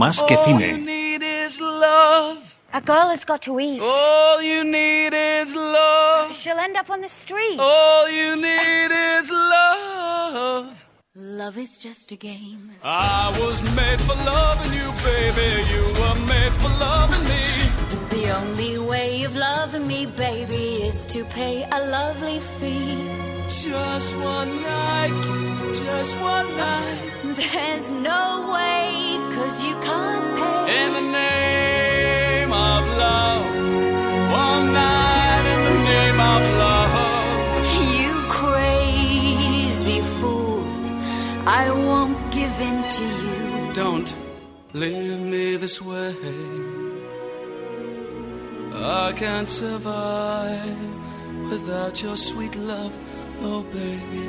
Más que Cine. A girl has got to eat. All you need is love. She'll end up on the street. All you need is love. Love is just a game. I was made for loving you, baby. You were made for loving me. The only way of loving me, baby, is to pay a lovely fee. Just one night, just one night. There's no way, cause you can't pay. In the name of love. One night in the name of love. You crazy fool. I won't give in to you. Don't leave me this way. I can't survive without your sweet love. Oh, baby,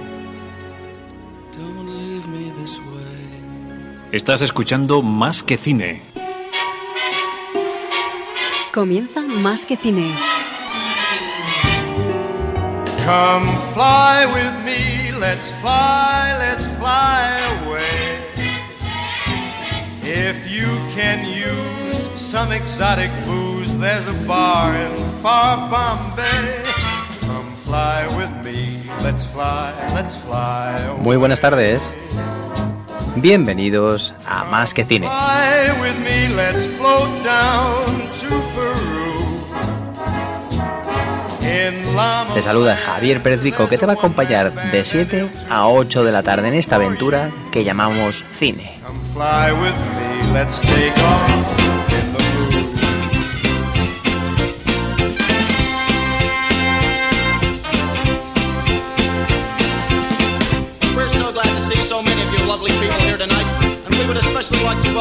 don't leave me this way. Estás escuchando Más que Cine. Comienza Más que Cine. Come fly with me, let's fly, let's fly away. If you can use some exotic booze, there's a bar in far Bombay. Come fly with me, Muy buenas tardes. Bienvenidos a Más que Cine. Te saluda Javier Pérez Vico que te va a acompañar de 7 a 8 de la tarde en esta aventura que llamamos cine.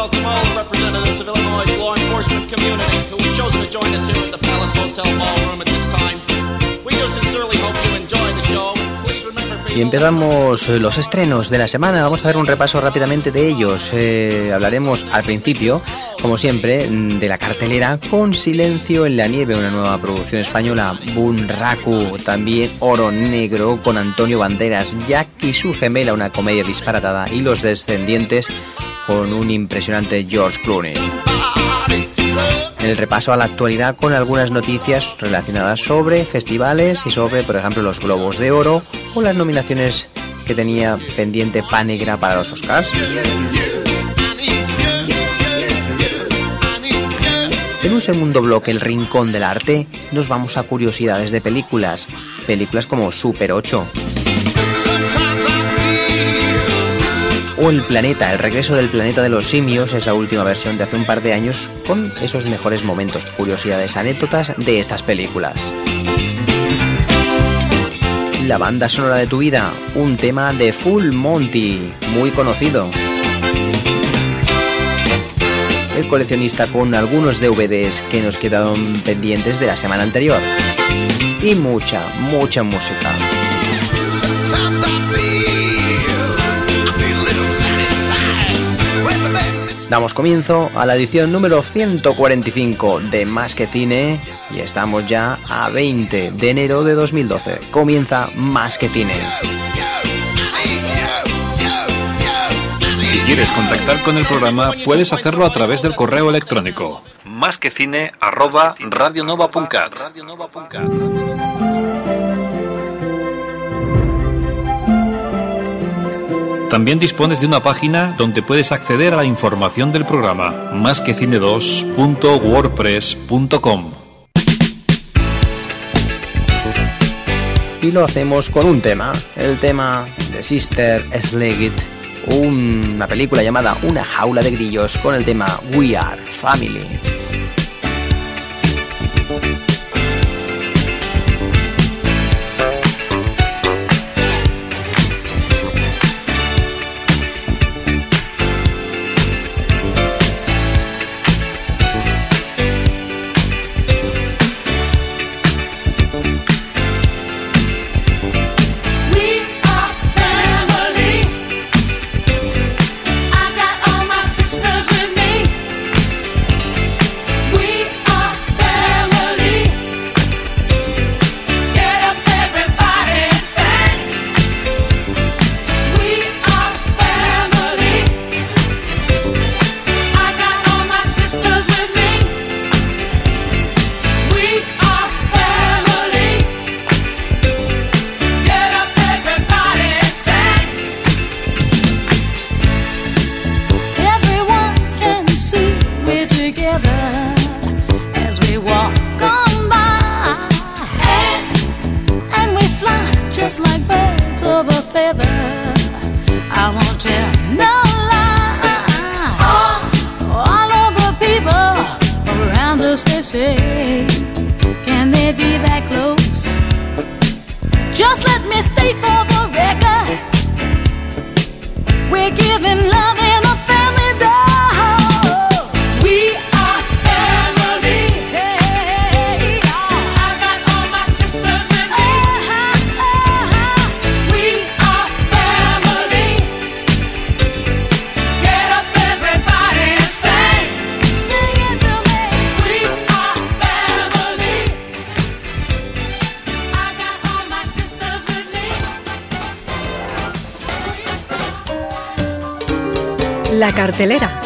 Representatives of Illinois' law enforcement community who have chosen to join us here at the Palace Hotel Ballroom at this time. We do sincerely hope you enjoy the show. Y empezamos los estrenos de la semana. Vamos a hacer un repaso rápidamente de ellos. Eh, hablaremos al principio, como siempre, de la cartelera con Silencio en la Nieve, una nueva producción española. Bunraku, también Oro Negro con Antonio Banderas, Jack y su gemela, una comedia disparatada. Y Los Descendientes con un impresionante George Clooney. El repaso a la actualidad con algunas noticias relacionadas sobre festivales y sobre, por ejemplo, los Globos de Oro o las nominaciones que tenía pendiente Panegra para los Oscars. En un segundo bloque, El Rincón del Arte, nos vamos a curiosidades de películas. Películas como Super 8. O El Planeta, el regreso del planeta de los simios, esa última versión de hace un par de años, con esos mejores momentos, curiosidades, anécdotas de estas películas. La banda sonora de tu vida, un tema de Full Monty, muy conocido. El coleccionista con algunos DVDs que nos quedaron pendientes de la semana anterior. Y mucha, mucha música. Damos comienzo a la edición número 145 de Más que Cine y estamos ya a 20 de enero de 2012. Comienza Más que Cine. Si quieres contactar con el programa, puedes hacerlo a través del correo electrónico más que cine arroba radionova.cat. También dispones de una página donde puedes acceder a la información del programa, másquecine2.wordpress.com. Y lo hacemos con un tema, el tema de Sister Slegit, una película llamada Una jaula de grillos con el tema We Are Family. La cartelera.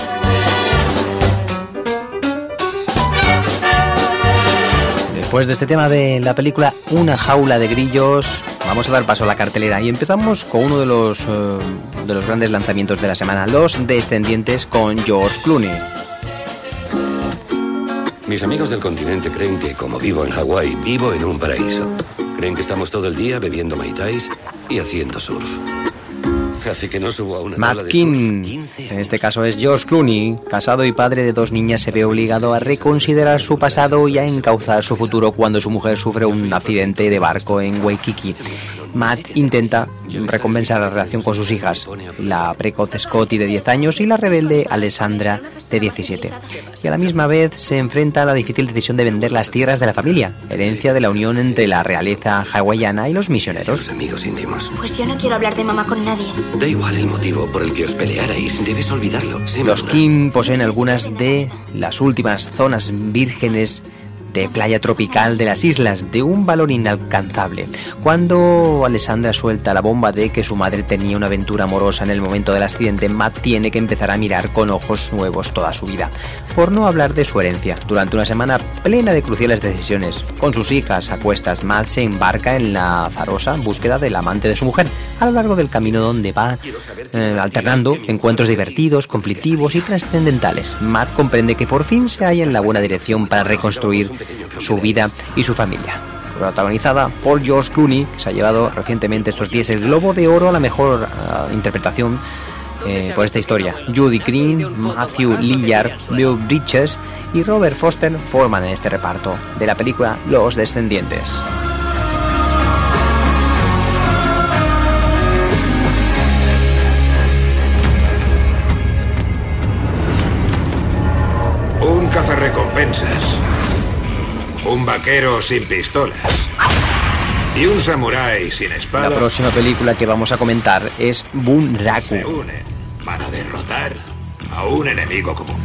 Después de este tema de la película Una jaula de grillos, vamos a dar paso a la cartelera y empezamos con uno de los, eh, de los grandes lanzamientos de la semana, Los Descendientes con George Clooney. Mis amigos del continente creen que, como vivo en Hawái, vivo en un paraíso. Creen que estamos todo el día bebiendo maitais y haciendo surf. Así que no subo a una tabla Matt de King, surf 15 en este caso es George Clooney, casado y padre de dos niñas, se ve obligado a reconsiderar su pasado y a encauzar su futuro cuando su mujer sufre un accidente de barco en Waikiki. Matt intenta recompensar la relación con sus hijas, la precoz Scotty de 10 años y la rebelde Alessandra de 17. Y a la misma vez se enfrenta a la difícil decisión de vender las tierras de la familia, herencia de la unión entre la realeza hawaiana y los misioneros. Los amigos íntimos. Pues yo no quiero hablar de mamá con nadie. Da igual el motivo por el que os pelearais, debes olvidarlo. Los. Kim poseen algunas de las últimas zonas vírgenes de playa tropical de las islas, de un valor inalcanzable. Cuando Alessandra suelta la bomba de que su madre tenía una aventura amorosa en el momento del accidente, Matt tiene que empezar a mirar con ojos nuevos toda su vida. Por no hablar de su herencia, durante una semana plena de cruciales decisiones, con sus hijas a cuestas, Matt se embarca en la azarosa búsqueda del amante de su mujer, a lo largo del camino donde va eh, alternando encuentros divertidos, conflictivos y trascendentales. Matt comprende que por fin se halla en la buena dirección para reconstruir su vida y su familia. Protagonizada por George Clooney, que se ha llevado recientemente estos días el Globo de Oro a la mejor ah, interpretación eh, por esta historia. Judy Green, Matthew Lillard, Bill Bridges y Robert Foster forman en este reparto de la película Los Descendientes. Un cazarrecompensas. Un vaquero sin pistolas. Y un samurái sin La espada próxima película que vamos a comentar es Bunraku. se unen para derrotar a un enemigo común.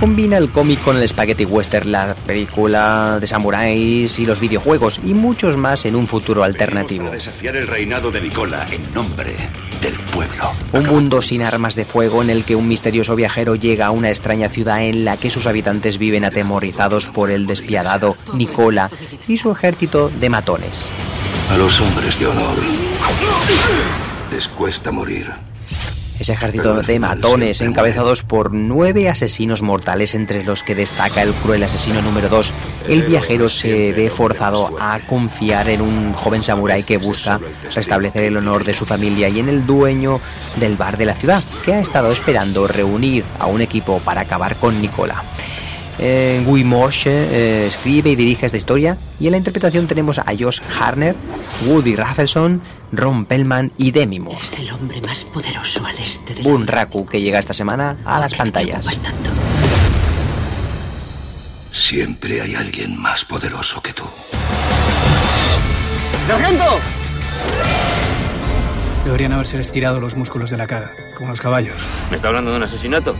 Combina el cómic con el spaghetti western, la película de samuráis y los videojuegos y muchos más en un futuro alternativo. desafiar el reinado de Nicola en nombre del pueblo. Un mundo sin armas de fuego en el que un misterioso viajero llega a una extraña ciudad en la que sus habitantes viven atemorizados por el despiadado Nicola y su ejército de matones. A los hombres de honor les cuesta morir. Ese ejército de matones encabezados por nueve asesinos mortales entre los que destaca el cruel asesino número 2. El viajero se ve forzado a confiar en un joven samurái que busca restablecer el honor de su familia y en el dueño del bar de la ciudad, que ha estado esperando reunir a un equipo para acabar con Nicola. Eh, Guy Moshe eh, escribe y dirige esta historia y en la interpretación tenemos a Josh Harner, Woody Raffleson, Ron Pellman y Demi Moore. Es el hombre más poderoso al este de Bunraku que llega esta semana a las pantallas. Siempre hay alguien más poderoso que tú. ¡Sargento! Deberían haberse estirado los músculos de la cara, como los caballos. ¿Me está hablando de un asesinato?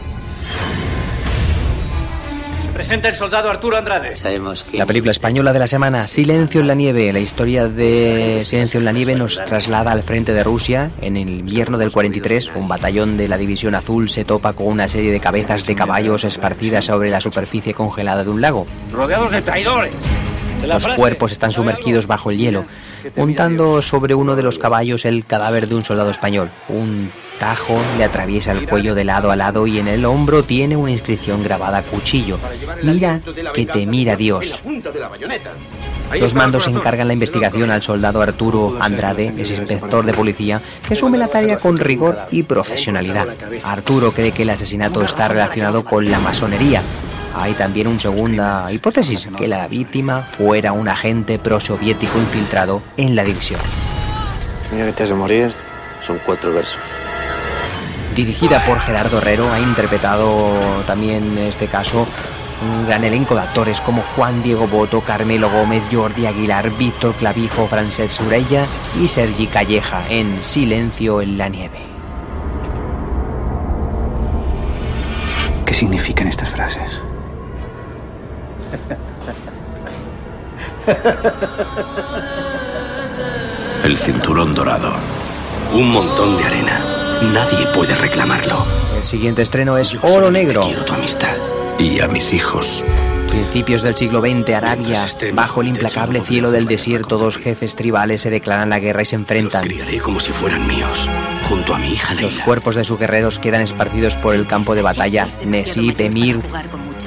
Se presenta el soldado Arturo Andrade. Sabemos que... La película española de la semana, Silencio en la nieve. La historia de Silencio en la nieve nos traslada al frente de Rusia. En el invierno del 43, un batallón de la División Azul se topa con una serie de cabezas de caballos esparcidas sobre la superficie congelada de un lago. Rodeados de traidores. Los cuerpos están sumergidos bajo el hielo, montando sobre uno de los caballos el cadáver de un soldado español. Un tajo le atraviesa el cuello de lado a lado y en el hombro tiene una inscripción grabada a cuchillo. Mira que te mira Dios. Los mandos encargan la investigación al soldado Arturo Andrade, es inspector de policía, que asume la tarea con rigor y profesionalidad. Arturo cree que el asesinato está relacionado con la masonería. Hay también una segunda hipótesis, que la víctima fuera un agente prosoviético infiltrado en la división. Mira que te has de morir. Son cuatro versos. Dirigida por Gerardo Herrero, ha interpretado también en este caso un gran elenco de actores como Juan Diego Boto, Carmelo Gómez, Jordi Aguilar, Víctor Clavijo, Francesc Surella y Sergi Calleja en Silencio en la nieve. ¿Qué significan estas frases? El cinturón dorado. Un montón de arena. Nadie puede reclamarlo. El siguiente estreno es Oro Negro. Quiero tu amistad. Y a mis hijos. Principios del siglo XX, Arabia, bajo el implacable cielo del desierto, dos jefes tribales se declaran la guerra y se enfrentan. Los criaré como si fueran míos, junto a mi hija Leila. Los cuerpos de sus guerreros quedan esparcidos por el campo de batalla. Nesib Emir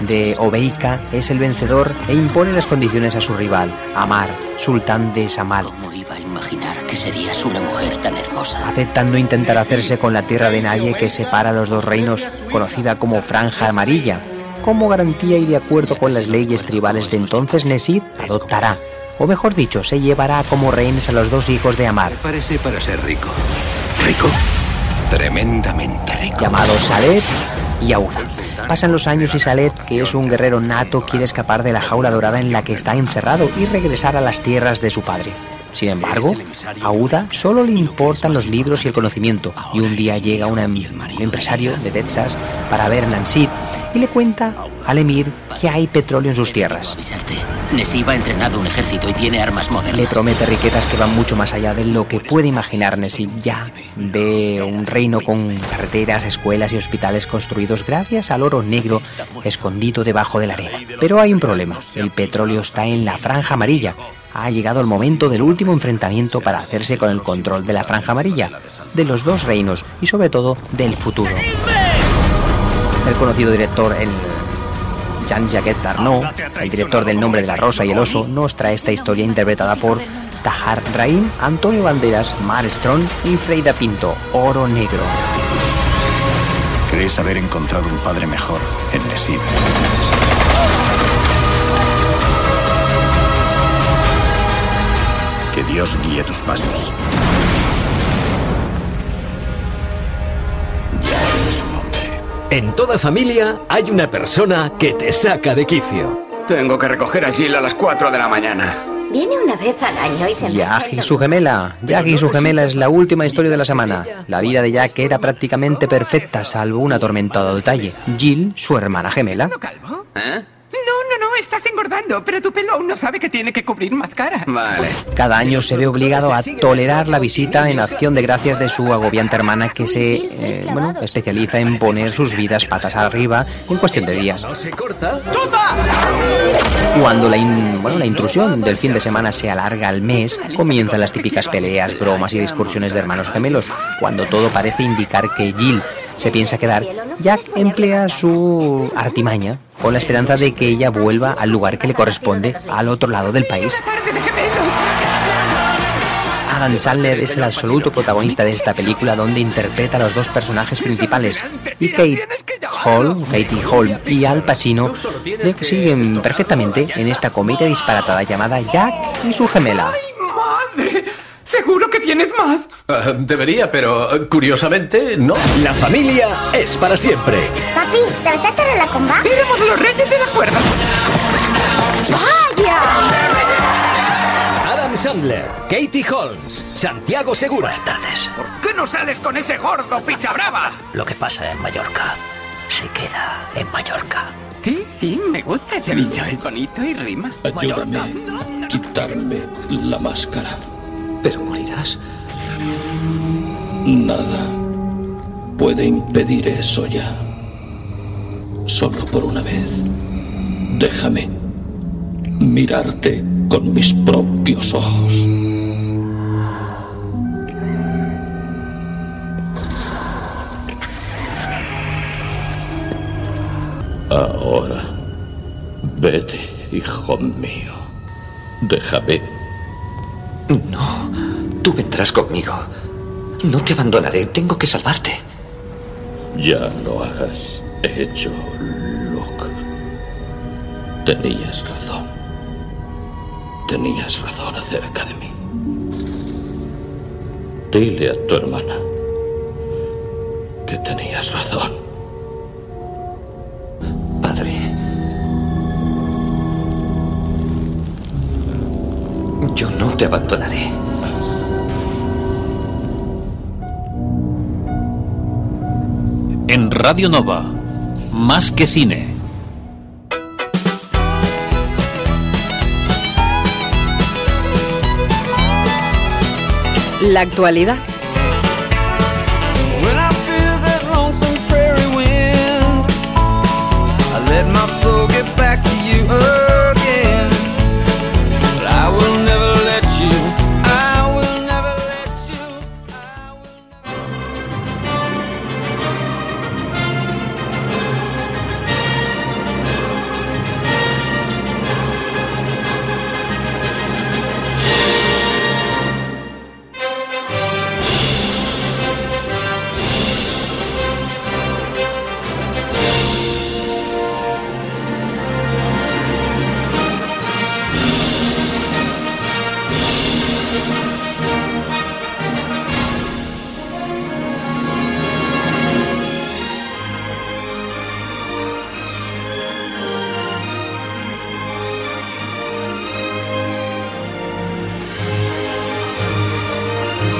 de Obeika es el vencedor e impone las condiciones a su rival, Amar, sultán de Samal. ¿Cómo iba a imaginar que serías una mujer tan hermosa? Aceptando intentar hacerse con la tierra de nadie que separa los dos reinos, conocida como Franja Amarilla. Como garantía y de acuerdo con las leyes tribales de entonces, Nesid adoptará, o mejor dicho, se llevará como rehenes a los dos hijos de Amar. Parece para ser rico. ¿Rico? Tremendamente rico. Llamados Salet y Auda. Pasan los años y Salet, que es un guerrero nato, quiere escapar de la jaula dorada en la que está encerrado y regresar a las tierras de su padre. Sin embargo, a Auda solo le importan los libros y el conocimiento, y un día llega un empresario de Texas para ver Nancy y le cuenta al emir que hay petróleo en sus tierras. Nesib ha entrenado un ejército y tiene armas modernas. Le promete riquezas que van mucho más allá de lo que puede imaginar Nesib. Ya ve un reino con carreteras, escuelas y hospitales construidos gracias al oro negro escondido debajo de la arena. Pero hay un problema. El petróleo está en la franja amarilla ha llegado el momento del último enfrentamiento para hacerse con el control de la franja amarilla, de los dos reinos y sobre todo del futuro. El conocido director, el Jean-Jacques Darnaud, el director del Nombre de la Rosa y el Oso, nos trae esta historia interpretada por Tahar Rahim, Antonio Banderas, Mar Strong y Freida Pinto, Oro Negro. Crees haber encontrado un padre mejor en Nesib. Que Dios guíe tus pasos. En toda familia hay una persona que te saca de quicio. Tengo que recoger a Jill a las 4 de la mañana. Viene una vez al año y se Jack y su gemela. Jack y su gemela es la última historia de la semana. La vida de Jack era prácticamente perfecta, salvo un atormentado detalle. Jill, su hermana gemela. ¿Eh? No, no, no, estás engordando, pero tu pelo aún no sabe que tiene que cubrir más cara. Vale. Cada año se ve obligado a tolerar la visita en acción de gracias de su agobiante hermana que se eh, bueno, especializa en poner sus vidas patas arriba en cuestión de días. Cuando la, in- bueno, la intrusión del fin de semana se alarga al mes, comienzan las típicas peleas, bromas y discusiones de hermanos gemelos. Cuando todo parece indicar que Jill se piensa quedar, Jack emplea su artimaña con la esperanza de que ella vuelva al lugar que le corresponde al otro lado del país. Adam Sandler es el absoluto protagonista de esta película donde interpreta a los dos personajes principales y Kate Katie Hall y Al Pacino le siguen perfectamente en esta comedia disparatada llamada Jack y su gemela. Seguro que tienes más. Ah, debería, pero eh, curiosamente no. La familia es para siempre. Papi, ¿sabes saltar a la comba? ¡Éramos los reyes de la cuerda! ¡Vaya! Adam Sandler, Katie Holmes, Santiago Segura. Buenas tardes. ¿Por qué no sales con ese gordo picha brava? Lo que pasa en Mallorca se queda en Mallorca. Sí, sí, me gusta ese bicho. Es bonito y rima. Ayúdame a quitarme la máscara. Pero morirás. Nada puede impedir eso ya. Solo por una vez. Déjame mirarte con mis propios ojos. Ahora, vete, hijo mío. Déjame. No, tú vendrás conmigo. No te abandonaré, tengo que salvarte. Ya lo has hecho, Luke. Tenías razón. Tenías razón acerca de mí. Dile a tu hermana que tenías razón. Padre. Yo no te abandonaré. En Radio Nova, más que cine. La actualidad. let my soul get back to you.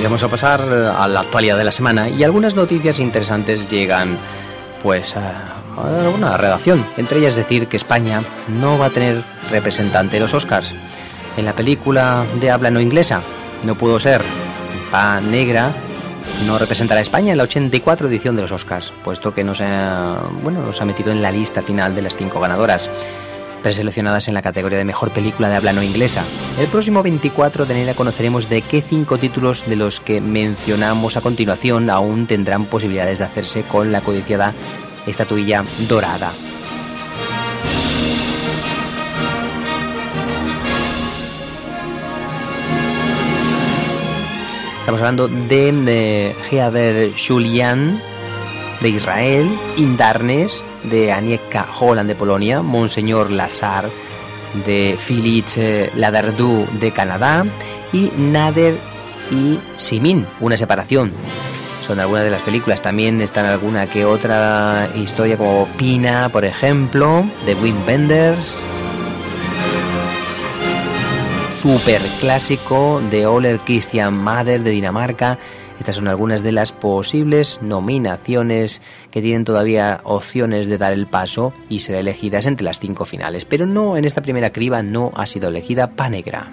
Vamos a pasar a la actualidad de la semana y algunas noticias interesantes llegan pues a, una redacción. Entre ellas decir que España no va a tener representante en los Oscars. En la película de habla no inglesa no pudo ser. Pa Negra no representará a España en la 84 edición de los Oscars, puesto que no se bueno, no se ha metido en la lista final de las cinco ganadoras preseleccionadas en la categoría de mejor película de habla no inglesa. El próximo 24 de enero conoceremos de qué cinco títulos de los que mencionamos a continuación aún tendrán posibilidades de hacerse con la codiciada estatuilla dorada. Estamos hablando de, de Heather Julian de Israel, Indarnes de Anieka Holland de Polonia, Monseñor Lazar de Félix Ladardou de Canadá y Nader y Simin, una separación. Son algunas de las películas, también están alguna que otra historia como Pina, por ejemplo, de Wim Wenders. Super clásico de Oler Christian Mader de Dinamarca. Estas son algunas de las posibles nominaciones que tienen todavía opciones de dar el paso y ser elegidas entre las cinco finales. Pero no, en esta primera criba no ha sido elegida Panegra.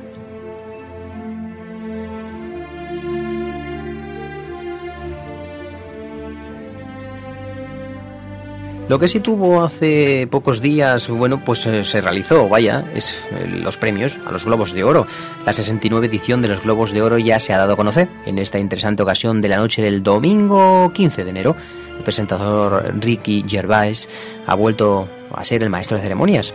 Lo que sí tuvo hace pocos días, bueno, pues eh, se realizó, vaya, es eh, los premios a los Globos de Oro. La 69 edición de los Globos de Oro ya se ha dado a conocer en esta interesante ocasión de la noche del domingo 15 de enero. El presentador Ricky Gervais ha vuelto a ser el maestro de ceremonias,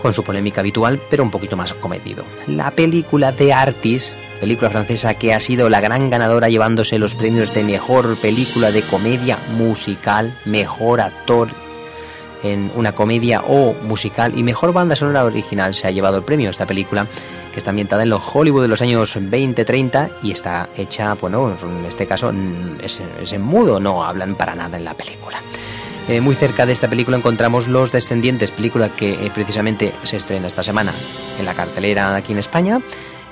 con su polémica habitual, pero un poquito más comedido. La película The Artist película francesa que ha sido la gran ganadora llevándose los premios de mejor película de comedia musical, mejor actor en una comedia o musical y mejor banda sonora original se ha llevado el premio esta película que está ambientada en los Hollywood de los años 20-30 y está hecha, bueno, en este caso es, es en mudo, no hablan para nada en la película. Eh, muy cerca de esta película encontramos Los Descendientes, película que eh, precisamente se estrena esta semana en la cartelera aquí en España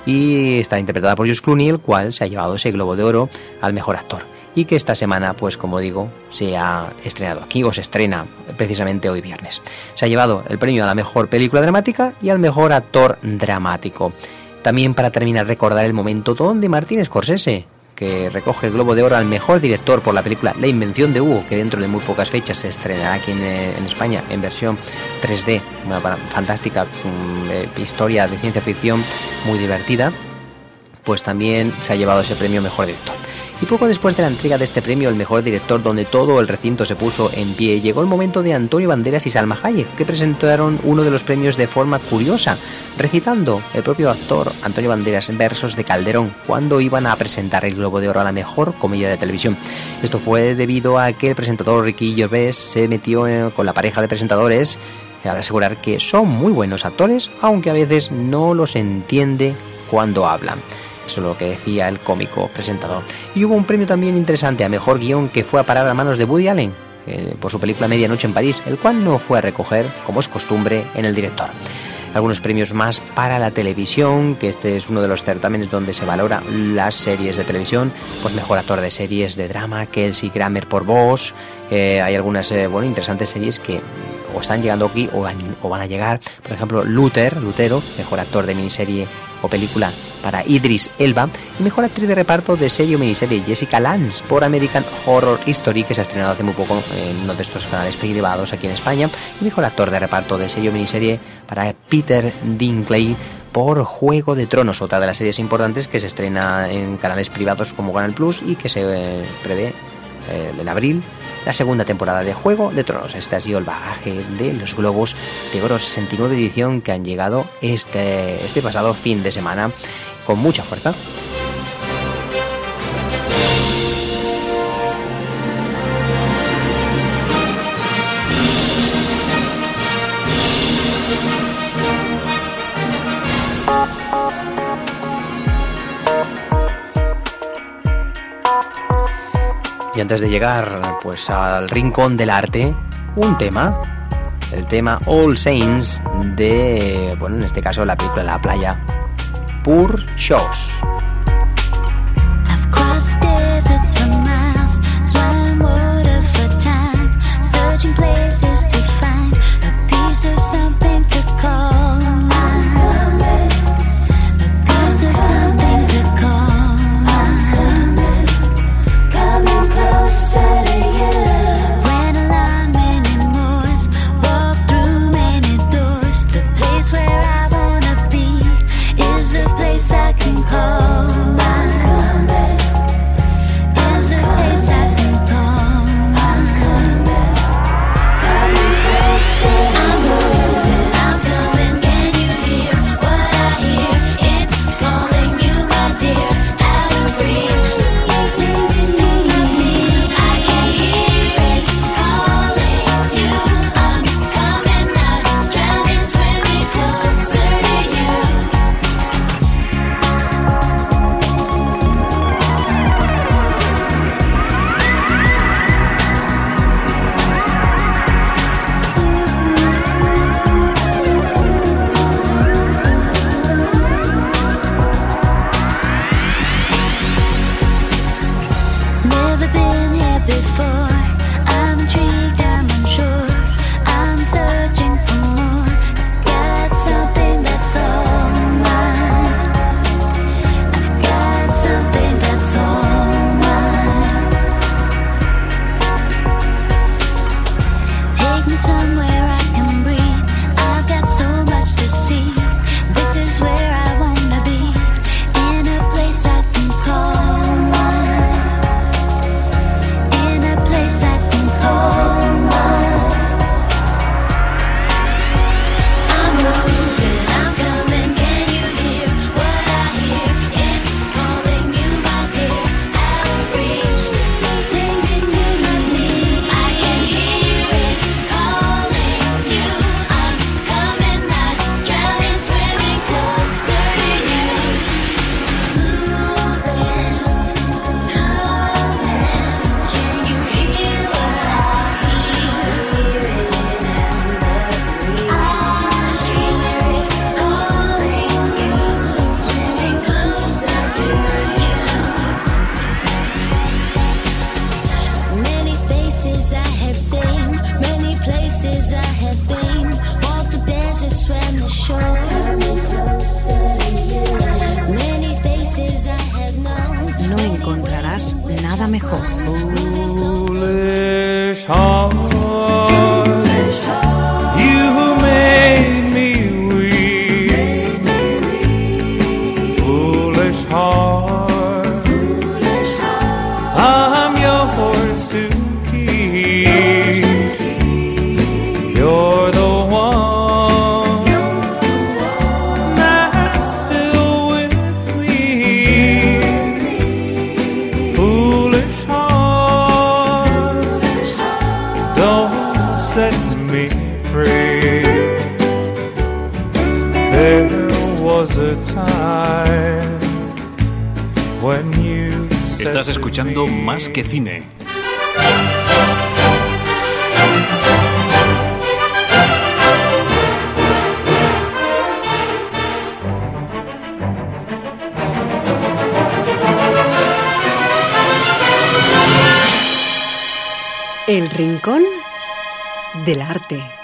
y está interpretada por George Clooney, el cual se ha llevado ese Globo de Oro al mejor actor. Y que esta semana, pues como digo, se ha estrenado aquí o se estrena precisamente hoy viernes. Se ha llevado el premio a la mejor película dramática y al mejor actor dramático. También para terminar recordar el momento donde Martín Scorsese, que recoge el Globo de Oro al mejor director por la película La Invención de Hugo, que dentro de muy pocas fechas se estrenará aquí en, en España en versión 3D, una fantástica um, historia de ciencia ficción muy divertida, pues también se ha llevado ese premio mejor director. Y poco después de la entrega de este premio, el mejor director, donde todo el recinto se puso en pie, llegó el momento de Antonio Banderas y Salma Hayek, que presentaron uno de los premios de forma curiosa, recitando el propio actor Antonio Banderas versos de Calderón cuando iban a presentar el Globo de Oro a la mejor comedia de televisión. Esto fue debido a que el presentador Ricky Gervais se metió con la pareja de presentadores al asegurar que son muy buenos actores, aunque a veces no los entiende cuando hablan. Eso es lo que decía el cómico presentador. Y hubo un premio también interesante a mejor guion que fue a parar a manos de Woody Allen eh, por su película Medianoche en París, el cual no fue a recoger, como es costumbre, en el director. Algunos premios más para la televisión, que este es uno de los certámenes donde se valora las series de televisión, pues mejor actor de series de drama, Kelsey Grammer por Boss. Eh, hay algunas eh, bueno, interesantes series que o están llegando aquí o o van a llegar. Por ejemplo, Luther, Lutero, mejor actor de miniserie película para Idris Elba y mejor actriz de reparto de serie o miniserie Jessica Lange por American Horror History que se ha estrenado hace muy poco en uno de estos canales privados aquí en España y mejor actor de reparto de serie o miniserie para Peter Dinklage por Juego de Tronos, otra de las series importantes que se estrena en canales privados como Canal Plus y que se eh, prevé eh, en abril la segunda temporada de Juego de Tronos. Este ha sido el bagaje de los Globos de Oro 69 edición que han llegado este, este pasado fin de semana con mucha fuerza. Y antes de llegar pues al rincón del arte, un tema, el tema All Saints de, bueno, en este caso la película La Playa, Pur Shows. Faces I have seen, many places I have been. Walked the desert, swam the shore. Many faces I have known. No encontrarás nada mejor. Foolish heart, escuchando Más que Cine. El rincón del arte.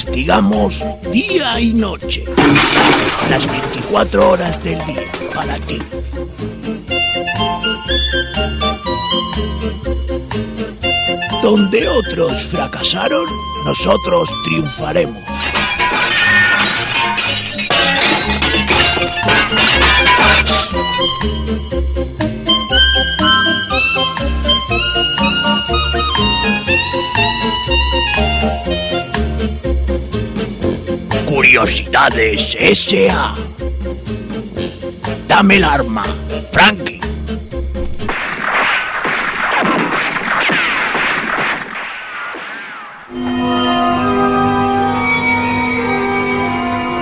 Investigamos día y noche. Las 24 horas del día para ti. Donde otros fracasaron, nosotros triunfaremos. Curiosidades S.A. Dame el arma, Frankie.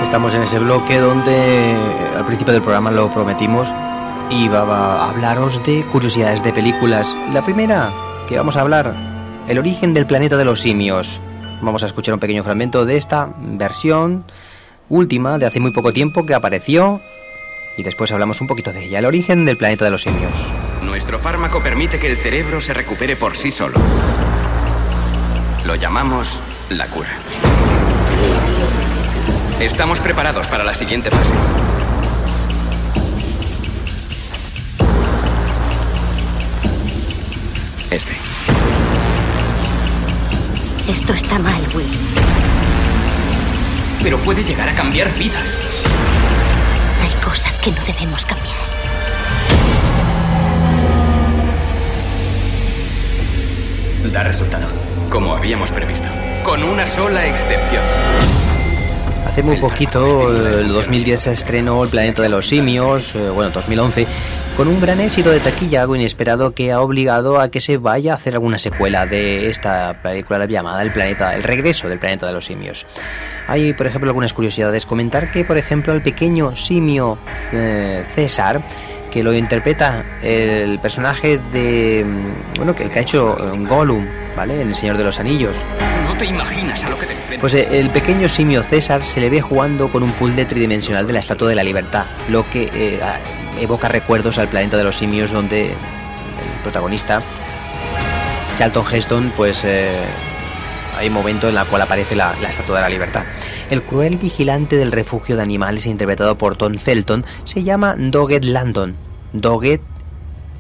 Estamos en ese bloque donde al principio del programa lo prometimos iba a hablaros de curiosidades de películas. La primera que vamos a hablar, el origen del planeta de los simios. Vamos a escuchar un pequeño fragmento de esta versión última de hace muy poco tiempo que apareció y después hablamos un poquito de ella, el origen del planeta de los simios. Nuestro fármaco permite que el cerebro se recupere por sí solo. Lo llamamos la cura. Estamos preparados para la siguiente fase. Este. Esto está mal, Will. Pero puede llegar a cambiar vidas. Hay cosas que no debemos cambiar. Da resultado. Como habíamos previsto. Con una sola excepción. Hace muy poquito, el 2010 se estrenó El planeta de los simios, eh, bueno, 2011, con un gran éxito de taquilla, algo inesperado que ha obligado a que se vaya a hacer alguna secuela de esta película llamada El planeta, el regreso del planeta de los simios. Hay, por ejemplo, algunas curiosidades. Comentar que, por ejemplo, el pequeño simio eh, César, que lo interpreta el personaje de, mm, bueno, que el que ha hecho eh, Gollum, ¿vale? En El Señor de los Anillos. Pues eh, el pequeño simio César se le ve jugando con un puzzle tridimensional de la Estatua de la Libertad, lo que eh, evoca recuerdos al planeta de los simios donde el protagonista, Charlton Heston, pues eh, hay un momento en el cual aparece la, la Estatua de la Libertad. El cruel vigilante del refugio de animales interpretado por Tom Felton se llama Doggett Landon. Doggett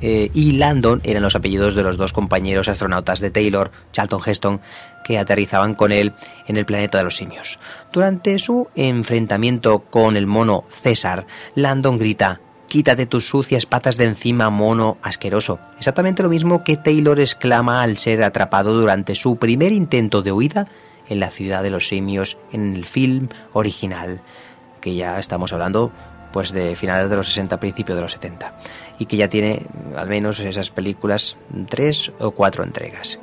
eh, y Landon eran los apellidos de los dos compañeros astronautas de Taylor, Charlton Heston, que aterrizaban con él en el planeta de los simios. Durante su enfrentamiento con el mono César, Landon grita, Quítate tus sucias patas de encima, mono asqueroso. Exactamente lo mismo que Taylor exclama al ser atrapado durante su primer intento de huida en la ciudad de los simios en el film original, que ya estamos hablando pues de finales de los 60, principios de los 70, y que ya tiene al menos esas películas tres o cuatro entregas.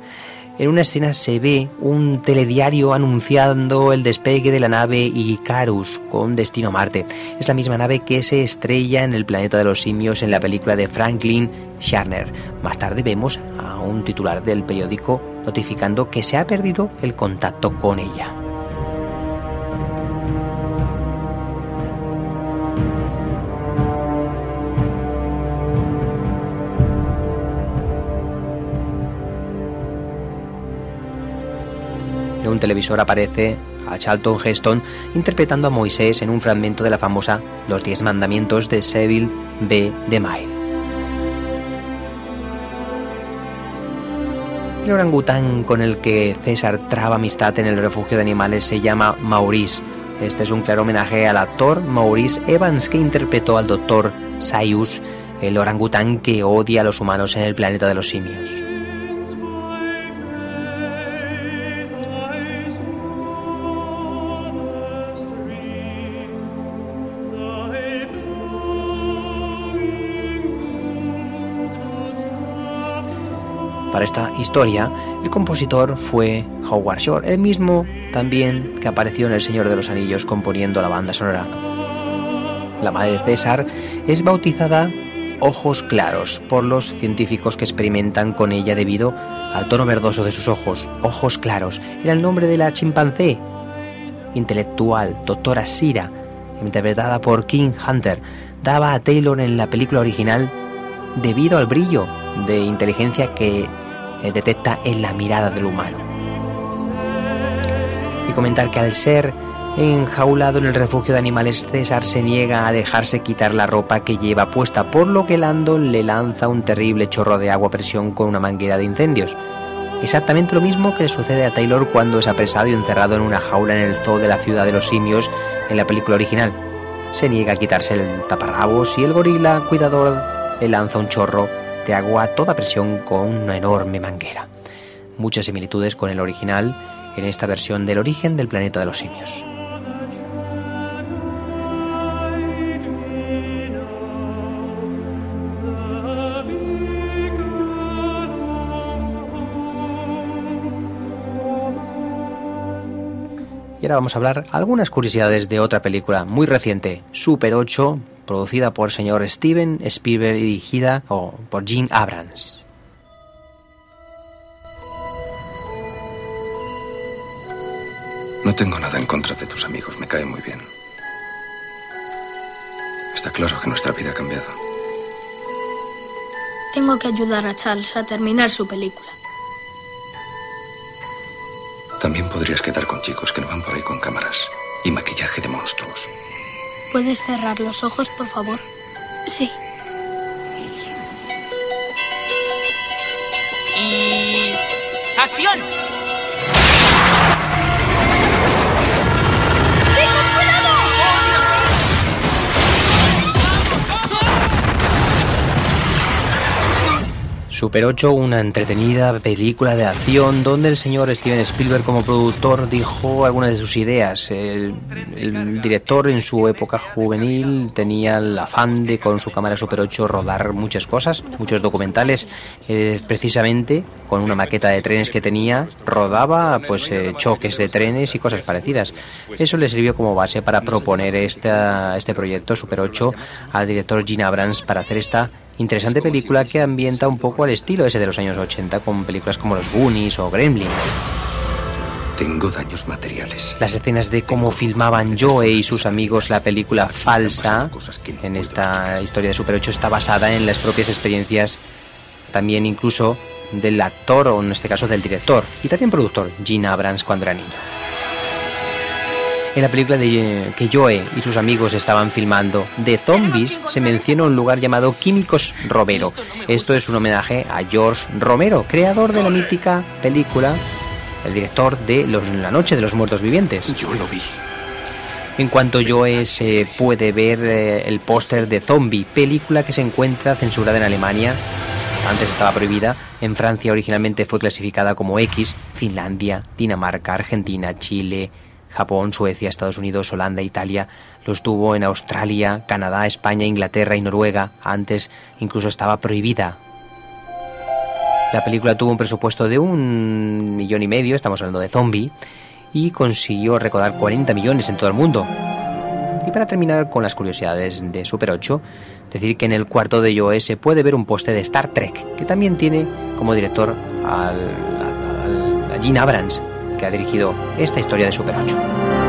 En una escena se ve un telediario anunciando el despegue de la nave Icarus con destino a Marte. Es la misma nave que se estrella en el planeta de los simios en la película de Franklin Sharner. Más tarde vemos a un titular del periódico notificando que se ha perdido el contacto con ella. En un televisor aparece a Charlton Heston interpretando a Moisés en un fragmento de la famosa Los Diez Mandamientos de Seville B. de Mile. El orangután con el que César traba amistad en el refugio de animales se llama Maurice. Este es un claro homenaje al actor Maurice Evans que interpretó al doctor Sayus, el orangután que odia a los humanos en el planeta de los simios. Para esta historia, el compositor fue Howard Shore, el mismo también que apareció en El Señor de los Anillos componiendo la banda sonora. La madre de César es bautizada Ojos Claros por los científicos que experimentan con ella debido al tono verdoso de sus ojos. Ojos Claros era el nombre de la chimpancé intelectual, doctora Sira, interpretada por King Hunter, daba a Taylor en la película original debido al brillo de inteligencia que detecta en la mirada del humano. Y comentar que al ser enjaulado en el refugio de animales, César se niega a dejarse quitar la ropa que lleva puesta, por lo que Landon le lanza un terrible chorro de agua a presión con una manguera de incendios. Exactamente lo mismo que le sucede a Taylor cuando es apresado y encerrado en una jaula en el zoo de la ciudad de los simios en la película original. Se niega a quitarse el taparrabos y el gorila cuidador le lanza un chorro de agua a toda presión con una enorme manguera. Muchas similitudes con el original en esta versión del origen del planeta de los simios. Y ahora vamos a hablar algunas curiosidades de otra película muy reciente, Super 8, producida por el señor Steven Spielberg y dirigida o por Gene Abrams. No tengo nada en contra de tus amigos, me cae muy bien. Está claro que nuestra vida ha cambiado. Tengo que ayudar a Charles a terminar su película. También podrías quedar con chicos que no van por ahí con cámaras y maquillaje de monstruos. ¿Puedes cerrar los ojos, por favor? Sí. Y... ¡Acción! Super 8, una entretenida película de acción donde el señor Steven Spielberg como productor dijo algunas de sus ideas. El, director en su época juvenil tenía el afán de con su cámara Super 8 rodar muchas cosas, muchos documentales, eh, precisamente con una maqueta de trenes que tenía, rodaba pues eh, choques de trenes y cosas parecidas. Eso le sirvió como base para proponer esta, este proyecto Super 8 al director Gene Abrams para hacer esta interesante película que ambienta un poco al estilo ese de los años 80 con películas como Los Goonies o Gremlins. Tengo daños materiales. Las escenas de cómo filmaban Joe y sus amigos la película falsa en esta historia de Super 8 está basada en las propias experiencias también incluso del actor o en este caso del director y también productor Gene Abrams cuando era niño. En la película de, que Joe y sus amigos estaban filmando de zombies se menciona un lugar llamado Químicos Romero. Esto es un homenaje a George Romero, creador de la mítica película, el director de los, La Noche de los Muertos Vivientes. Yo lo vi. En cuanto Joe se puede ver eh, el póster de Zombie, película que se encuentra censurada en Alemania, antes estaba prohibida, en Francia originalmente fue clasificada como X, Finlandia, Dinamarca, Argentina, Chile, Japón, Suecia, Estados Unidos, Holanda, Italia, los tuvo en Australia, Canadá, España, Inglaterra y Noruega. Antes incluso estaba prohibida. La película tuvo un presupuesto de un millón y medio, estamos hablando de zombie, y consiguió recaudar 40 millones en todo el mundo. Y para terminar con las curiosidades de Super 8, decir que en el cuarto de Joe se puede ver un poste de Star Trek, que también tiene como director al, al- a Gene Abrams, que ha dirigido esta historia de Super 8.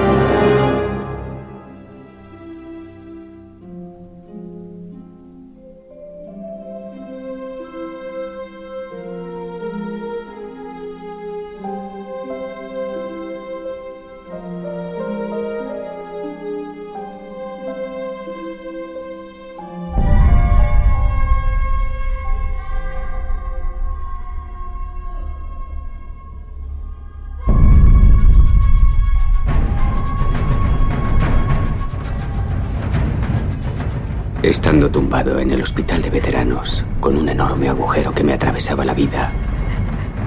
Estando tumbado en el hospital de veteranos, con un enorme agujero que me atravesaba la vida,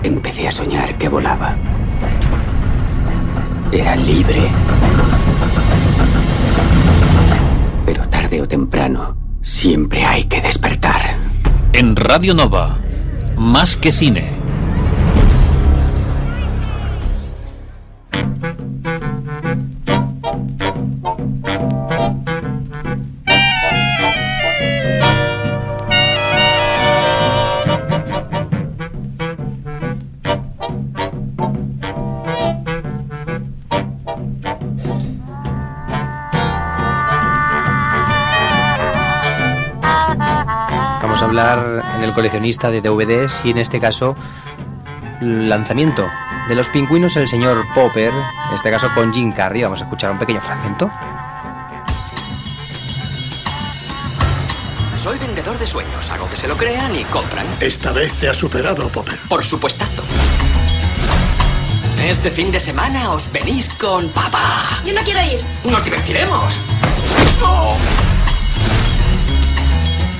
empecé a soñar que volaba. Era libre. Pero tarde o temprano, siempre hay que despertar. En Radio Nova, más que cine. En el coleccionista de DVDs y en este caso lanzamiento de los pingüinos el señor Popper, en este caso con Jim Carrey. Vamos a escuchar un pequeño fragmento. Soy vendedor de sueños. Hago que se lo crean y compran. Esta vez te has superado, Popper. Por supuestazo. Este fin de semana os venís con papá. Yo no quiero ir. ¡Nos divertiremos!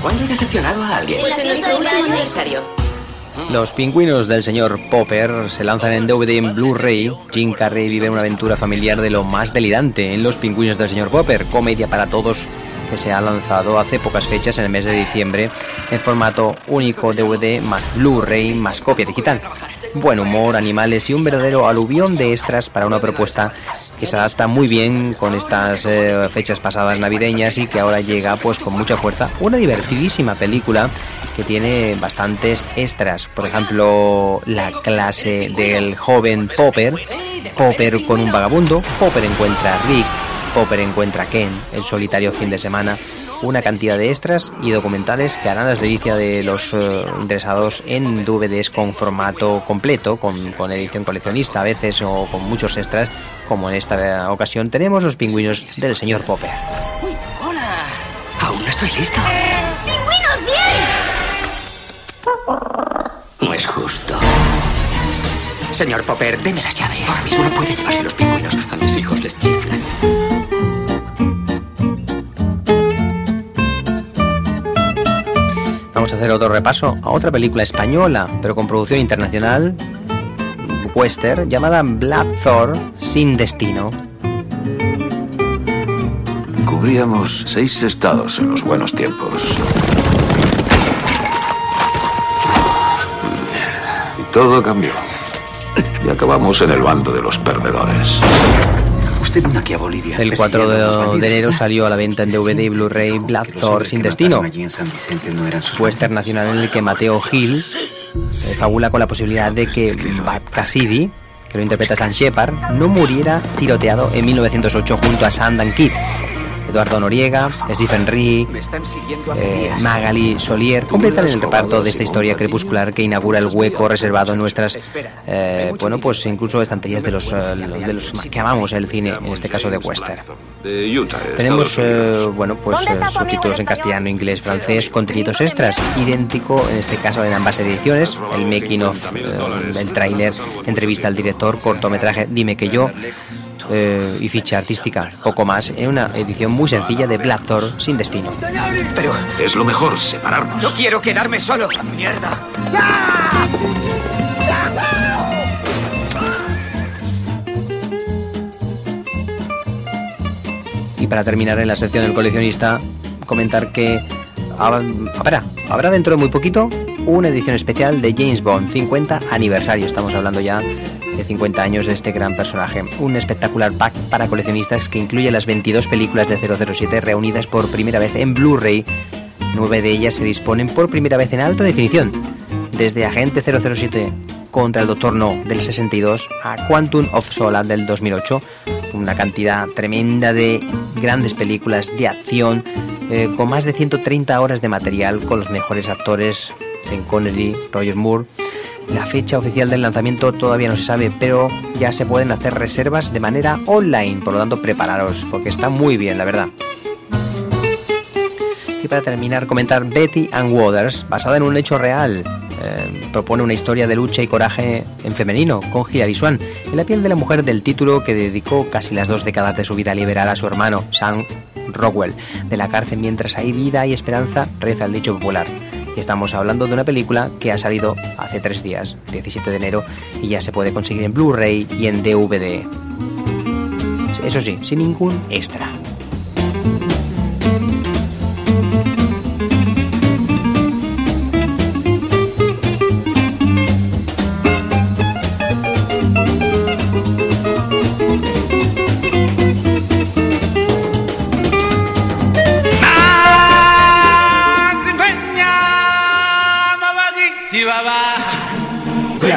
¿Cuándo he decepcionado a alguien? Pues en nuestro último aniversario. Los pingüinos del señor Popper se lanzan en DVD en Blu-ray. Jim Carrey vive una aventura familiar de lo más delirante en Los pingüinos del señor Popper, comedia para todos que se ha lanzado hace pocas fechas en el mes de diciembre en formato único DVD más Blu-ray más copia digital. Buen humor, animales y un verdadero aluvión de extras para una propuesta que se adapta muy bien con estas eh, fechas pasadas navideñas y que ahora llega pues con mucha fuerza. Una divertidísima película que tiene bastantes extras. Por ejemplo, la clase del joven Popper, Popper con un vagabundo, Popper encuentra a Rick, Popper encuentra a Ken, el solitario fin de semana, una cantidad de extras y documentales que harán las delicias de los eh, interesados en DVDs con formato completo, con, con edición coleccionista a veces o con muchos extras, como en esta ocasión tenemos los pingüinos del señor Popper. ¡Hola! Aún no estoy listo. ¡Pingüinos, bien! No es justo. Señor Popper, deme las llaves. Ahora mismo no puede llevarse los pingüinos. A mis hijos les chiflan. Vamos a hacer otro repaso a otra película española, pero con producción internacional, western, llamada Black Thor sin destino. Cubríamos seis estados en los buenos tiempos. Y todo cambió. Y acabamos en el bando de los perdedores. Usted vino aquí a Bolivia. El 4 de, de enero salió a la venta en DVD y Blu-ray Black Thor sin destino, western nacional en el que Mateo Gil eh, fabula con la posibilidad de que Bat Cassidy, que lo interpreta San Shepard, no muriera tiroteado en 1908 junto a Sandan Kid. Eduardo Noriega, Stephen Ree, eh, Magali Solier completan el reparto de esta historia crepuscular que inaugura el hueco reservado en nuestras, eh, bueno, pues incluso estanterías de los, eh, de los que amamos el cine, en este caso de western. Tenemos, eh, bueno, pues eh, subtítulos en castellano, inglés, francés, contenidos extras, idéntico en este caso en ambas ediciones, el making of, eh, el tráiler, entrevista al director, cortometraje Dime que yo, eh, y ficha artística, poco más, en una edición muy sencilla de Black Thor sin destino. Pero Es lo mejor separarnos. no quiero quedarme solo. ¡Mierda! Y para terminar en la sección del coleccionista, comentar que hab- habrá, habrá dentro de muy poquito una edición especial de James Bond, 50 aniversario. Estamos hablando ya de 50 años de este gran personaje. Un espectacular pack para coleccionistas que incluye las 22 películas de 007 reunidas por primera vez en Blu-ray. Nueve de ellas se disponen por primera vez en alta definición. Desde Agente 007 contra el Doctor No del 62 a Quantum of Solace del 2008, una cantidad tremenda de grandes películas de acción eh, con más de 130 horas de material con los mejores actores, Sean Connery, Roger Moore. La fecha oficial del lanzamiento todavía no se sabe, pero ya se pueden hacer reservas de manera online, por lo tanto prepararos, porque está muy bien, la verdad. Y para terminar, comentar Betty and Waters, basada en un hecho real. Eh, propone una historia de lucha y coraje en femenino, con Hilary Swan, en la piel de la mujer del título que dedicó casi las dos décadas de su vida a liberar a su hermano, Sam Rockwell, de la cárcel mientras hay vida y esperanza, reza el dicho popular. Y estamos hablando de una película que ha salido hace tres días, 17 de enero, y ya se puede conseguir en Blu-ray y en DVD. Eso sí, sin ningún extra.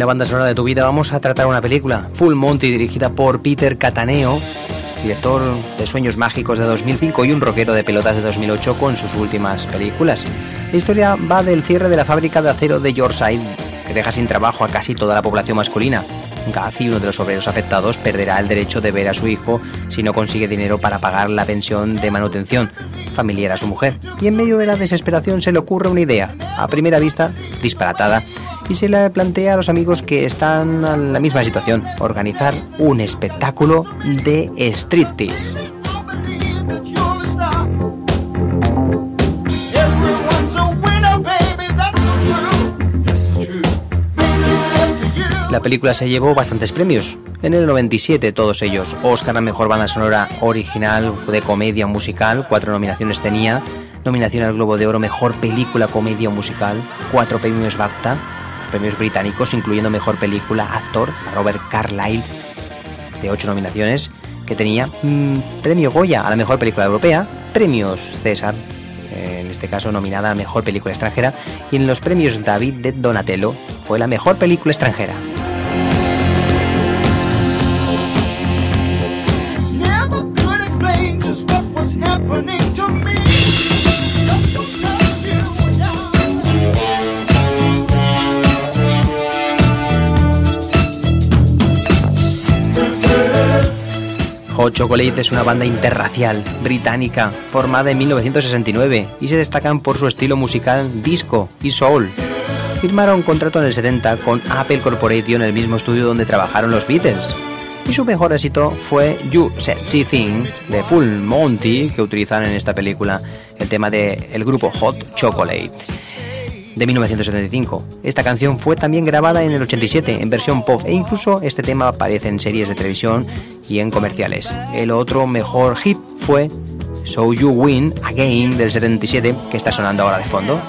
La banda sonora de tu vida vamos a tratar una película, Full Monty, dirigida por Peter Cataneo, director de Sueños Mágicos de 2005 y un rockero de pelotas de 2008 con sus últimas películas. La historia va del cierre de la fábrica de acero de Yorkshire, que deja sin trabajo a casi toda la población masculina. Gazi, uno de los obreros afectados, perderá el derecho de ver a su hijo si no consigue dinero para pagar la pensión de manutención familiar a su mujer. Y en medio de la desesperación se le ocurre una idea, a primera vista disparatada, y se le plantea a los amigos que están en la misma situación, organizar un espectáculo de striptease. La película se llevó bastantes premios. En el 97 todos ellos. Oscar a Mejor Banda Sonora Original de Comedia Musical, cuatro nominaciones tenía. Nominación al Globo de Oro Mejor Película Comedia Musical, cuatro premios BAFTA, premios británicos, incluyendo Mejor Película Actor Robert Carlyle, de ocho nominaciones, que tenía mm, Premio Goya a la Mejor Película Europea, Premios César, en este caso nominada a Mejor Película Extranjera, y en los Premios David de Donatello fue la Mejor Película Extranjera. Hot Chocolate es una banda interracial británica formada en 1969 y se destacan por su estilo musical disco y soul. Firmaron contrato en el 70 con Apple Corporation, el mismo estudio donde trabajaron los Beatles. Y su mejor éxito fue You Sexy Thing de Full Monty, que utilizan en esta película el tema del grupo Hot Chocolate de 1975. Esta canción fue también grabada en el 87 en versión pop e incluso este tema aparece en series de televisión y en comerciales. El otro mejor hit fue So You Win Again del 77 que está sonando ahora de fondo.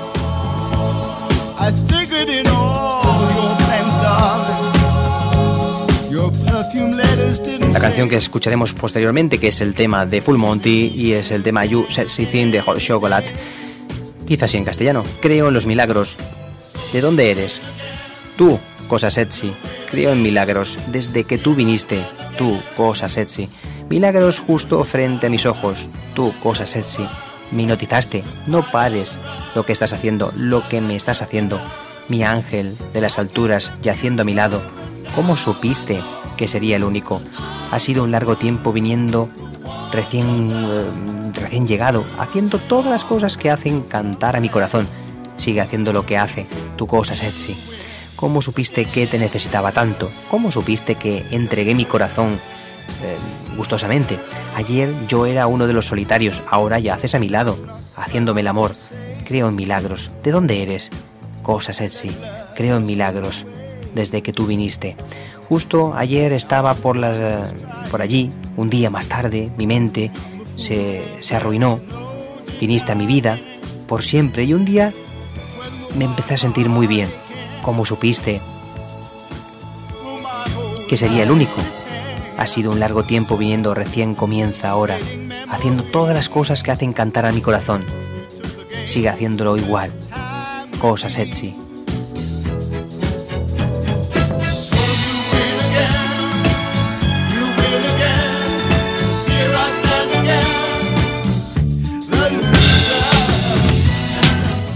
La canción que escucharemos posteriormente que es el tema de Full Monty y es el tema You Sexy Thing de Hot Chocolate. Dice así en castellano, creo en los milagros. ¿De dónde eres? Tú, cosa sexy. Creo en milagros. Desde que tú viniste. Tú, cosa sexy. Milagros justo frente a mis ojos. Tú, cosa sexy. Me. No pares lo que estás haciendo, lo que me estás haciendo. Mi ángel de las alturas yaciendo a mi lado. ¿Cómo supiste que sería el único? Ha sido un largo tiempo viniendo recién, eh, recién llegado, haciendo todas las cosas que hacen cantar a mi corazón. Sigue haciendo lo que hace, tu cosa sexy. ¿Cómo supiste que te necesitaba tanto? ¿Cómo supiste que entregué mi corazón eh, gustosamente? Ayer yo era uno de los solitarios, ahora ya haces a mi lado, haciéndome el amor. Creo en milagros. ¿De dónde eres? Cosa sexy. Creo en milagros. Desde que tú viniste. Justo ayer estaba por, la, por allí, un día más tarde, mi mente se, se arruinó. Viniste a mi vida por siempre y un día me empecé a sentir muy bien. Como supiste que sería el único. Ha sido un largo tiempo viniendo, recién comienza ahora, haciendo todas las cosas que hacen cantar a mi corazón. Sigue haciéndolo igual. Cosa sexy.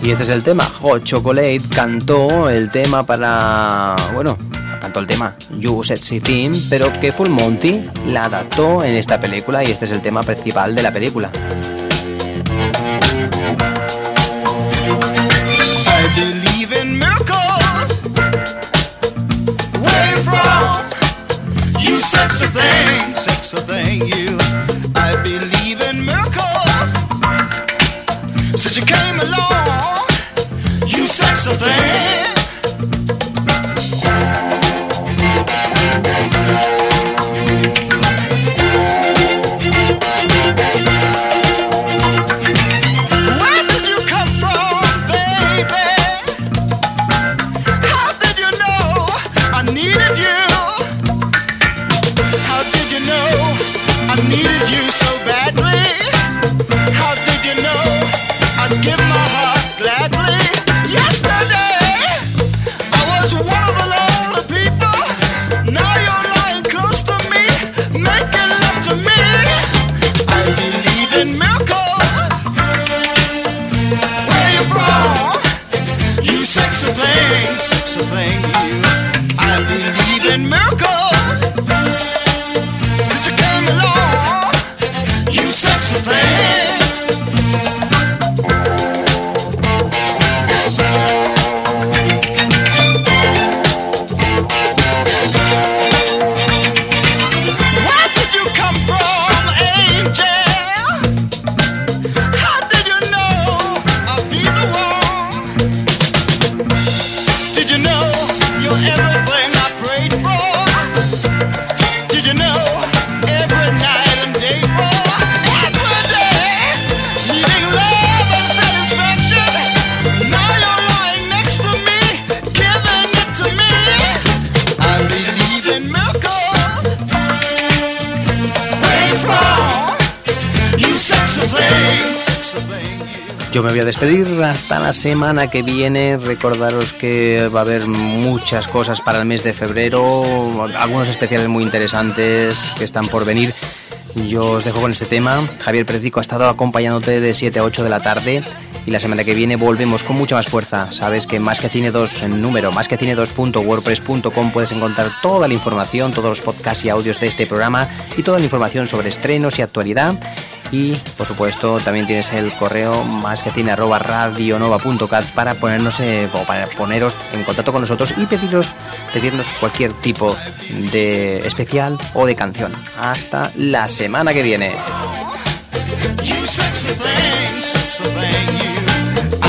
Y este es el tema. Hot Chocolate cantó el tema para. Bueno, cantó el tema You Sexy Thing, pero que Full Monty la adaptó en esta película y este es el tema principal de la película. Thing, sexy thing. I believe in miracles. Since you came along, sexy thing. Yo me voy a despedir hasta la semana que viene. Recordaros que va a haber muchas cosas para el mes de febrero, algunos especiales muy interesantes que están por venir. Yo os dejo con este tema. Javier Precico ha estado acompañándote de 7 a 8 de la tarde y la semana que viene volvemos con mucha más fuerza. Sabes que más que cine 2 en número, más que cine 2.wordpress.com puedes encontrar toda la información, todos los podcasts y audios de este programa y toda la información sobre estrenos y actualidad. Y por supuesto también tienes el correo más que cine arroba radionova.cat para ponernos eh, o para poneros en contacto con nosotros y pediros, pedirnos cualquier tipo de especial o de canción. Hasta la semana que viene.